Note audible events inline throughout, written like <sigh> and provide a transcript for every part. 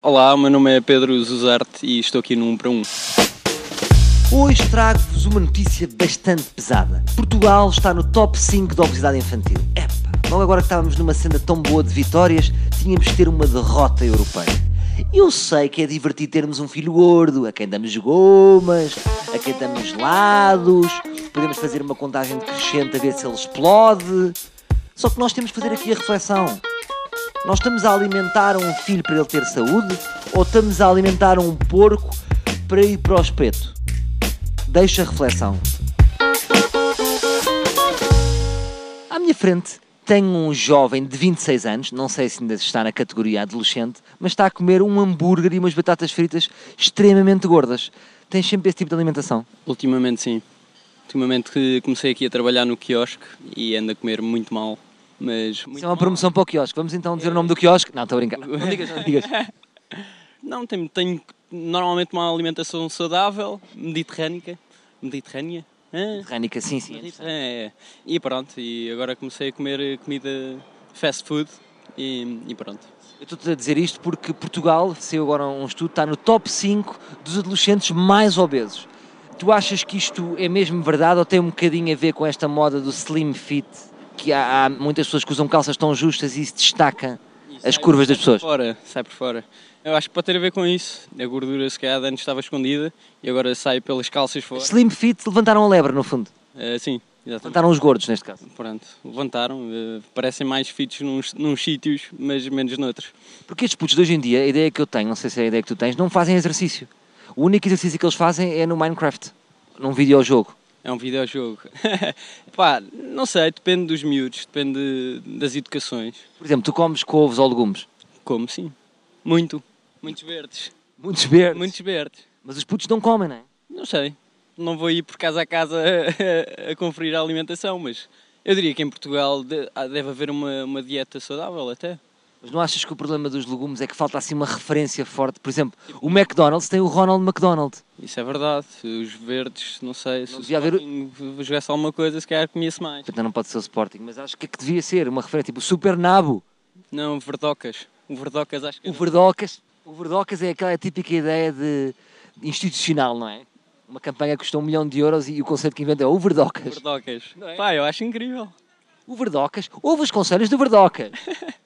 Olá, meu nome é Pedro Zuzarte e estou aqui no 1 para 1. Hoje trago-vos uma notícia bastante pesada. Portugal está no top 5 da obesidade infantil. Epa, logo agora que estávamos numa cena tão boa de vitórias, tínhamos de ter uma derrota europeia. Eu sei que é divertido termos um filho gordo, a quem damos gomas, a quem damos gelados, podemos fazer uma contagem decrescente a ver se ele explode. Só que nós temos que fazer aqui a reflexão. Nós estamos a alimentar um filho para ele ter saúde ou estamos a alimentar um porco para ir para o espeto? Deixa a reflexão. À minha frente tenho um jovem de 26 anos, não sei se ainda está na categoria adolescente, mas está a comer um hambúrguer e umas batatas fritas extremamente gordas. Tens sempre esse tipo de alimentação? Ultimamente sim. Ultimamente comecei aqui a trabalhar no quiosque e ando a comer muito mal. Mas muito Isso é uma mal. promoção para o quiosque. Vamos então dizer o nome do quiosque? Não, estou a brincar. Não digas, não digas. <laughs> Não, tenho, tenho normalmente uma alimentação saudável, mediterrânica. Mediterrânea? Hã? Rénica, sim, sim. É, é. E pronto, e agora comecei a comer comida fast food e, e pronto. Eu estou-te a dizer isto porque Portugal, saiu agora um estudo, está no top 5 dos adolescentes mais obesos. Tu achas que isto é mesmo verdade ou tem um bocadinho a ver com esta moda do slim fit? Que há, há muitas pessoas que usam calças tão justas e isso destaca as sai- curvas das sai pessoas. Por fora, sai por fora. Eu acho que pode ter a ver com isso. A gordura, se calhar, antes estava escondida e agora sai pelas calças fora. Slim fit levantaram a lebre, no fundo. Eh, sim, exatamente. Levantaram os gordos, neste caso. Pronto, levantaram. eh, parecem mais fitos nos, nos sítios, mas menos noutros. Porque estes putos de hoje em dia, a ideia que eu tenho, não sei se é a ideia que tu tens, não fazem exercício. O único exercício que eles fazem é no Minecraft, num videojogo. É um videojogo. <laughs> Pá, não sei, depende dos miúdos, depende das educações. Por exemplo, tu comes couves ou legumes. Como sim? Muito. Muitos verdes. Muitos verdes. Muitos verdes. Mas os putos não comem, não é? Não sei. Não vou ir por casa a casa a, <laughs> a conferir a alimentação, mas eu diria que em Portugal há- deve haver uma, uma dieta saudável até. Mas não achas que o problema dos legumes é que falta assim uma referência forte? Por exemplo, o McDonald's tem o Ronald McDonald. Isso é verdade. Os verdes, não sei, se Não o devia haver- Sporting jogasse alguma coisa, se calhar comia-se mais. Portanto, não pode ser o Sporting, mas acho que é que devia ser uma referência, tipo o Super Nabo, Não, verdocas. O verdocas acho que o Verdocas. O Verdocas é aquela típica ideia de institucional, não é? Uma campanha que custou um milhão de euros e o conceito que inventou é o Verdocas. Verdocas. Não é? Pá, eu acho incrível. O Verdocas, ouve os conselhos do Verdocas. <laughs>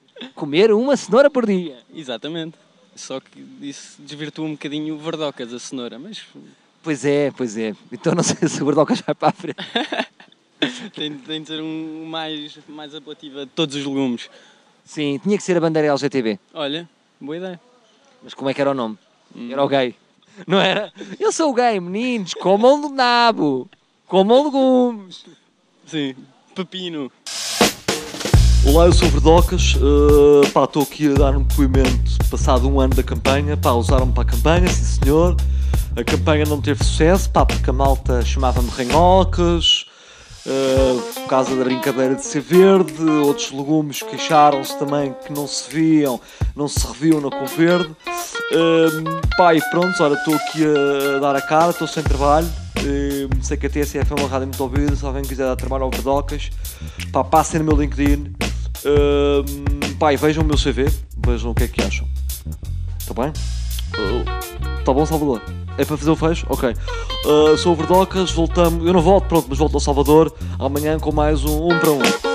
Comer uma cenoura por dia. Exatamente. Só que isso desvirtua um bocadinho o verdocas, a cenoura, mas Pois é, pois é. Então não sei se o Verdocas vai para a frente. <laughs> tem, tem de ser um mais, mais apelativo a todos os legumes. Sim, tinha que ser a bandeira LGTB. Olha, boa ideia. Mas como é que era o nome? Era o gay. Não era? Eu sou o gay, meninos, comam do nabo. Comam legumes. Sim, pepino. Olá, eu sou Verdocas, uh, estou aqui a dar um depoimento passado um ano da campanha, pá, usaram-me para a campanha, sim senhor, a campanha não teve sucesso, pá, porque a malta chamava-me ranhocas, uh, por causa da brincadeira de ser verde, outros legumes queixaram-se também que não se viam, não se reviam na cor verde, uh, pá, e pronto, olha, estou aqui a dar a cara, estou sem trabalho, sei que a TSF é uma rádio muito ouvida, se alguém quiser dar trabalho ao Verdocas, pá, passem no meu LinkedIn, Ahm, pá, e vejam o meu CV, vejam o que é que acham. Está bem? Está bom, Salvador? É para fazer o fecho? Ok. Ah, sou o Verdocas, voltamos. Eu não volto, pronto, mas volto ao Salvador amanhã com mais um, um para um.